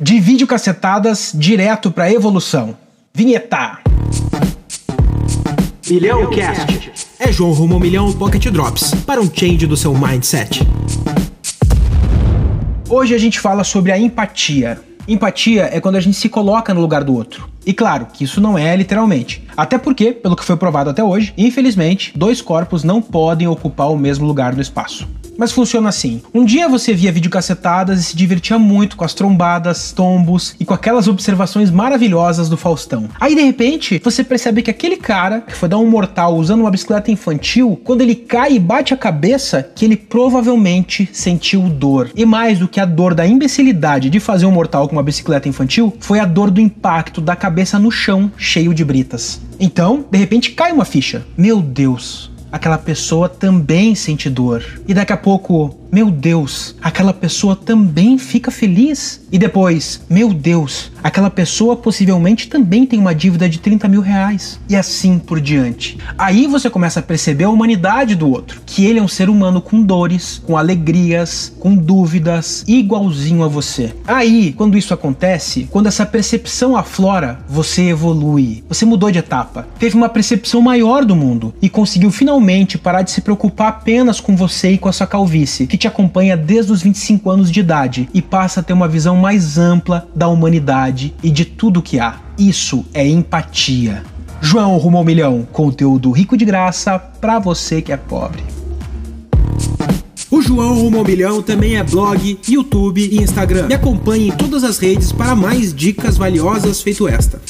De videocacetadas direto para evolução. Vinheta. Milhão Cast. É João rumo ao milhão Pocket Drops para um change do seu mindset. Hoje a gente fala sobre a empatia. Empatia é quando a gente se coloca no lugar do outro. E claro que isso não é literalmente. Até porque, pelo que foi provado até hoje, infelizmente, dois corpos não podem ocupar o mesmo lugar no espaço. Mas funciona assim. Um dia você via videocacetadas e se divertia muito com as trombadas, tombos e com aquelas observações maravilhosas do Faustão. Aí de repente, você percebe que aquele cara que foi dar um mortal usando uma bicicleta infantil, quando ele cai e bate a cabeça, que ele provavelmente sentiu dor. E mais do que a dor da imbecilidade de fazer um mortal com uma bicicleta infantil, foi a dor do impacto da cabeça no chão, cheio de britas. Então, de repente cai uma ficha. Meu Deus, aquela pessoa também sente dor. E daqui a pouco meu Deus, aquela pessoa também fica feliz. E depois, meu Deus, aquela pessoa possivelmente também tem uma dívida de 30 mil reais. E assim por diante. Aí você começa a perceber a humanidade do outro, que ele é um ser humano com dores, com alegrias, com dúvidas, igualzinho a você. Aí, quando isso acontece, quando essa percepção aflora, você evolui. Você mudou de etapa, teve uma percepção maior do mundo e conseguiu finalmente parar de se preocupar apenas com você e com a sua calvície, te acompanha desde os 25 anos de idade e passa a ter uma visão mais ampla da humanidade e de tudo que há. Isso é empatia. João Rumo ao Milhão, conteúdo rico de graça para você que é pobre. O João Rumo ao Milhão também é blog, YouTube e Instagram. Me acompanhe em todas as redes para mais dicas valiosas feito esta.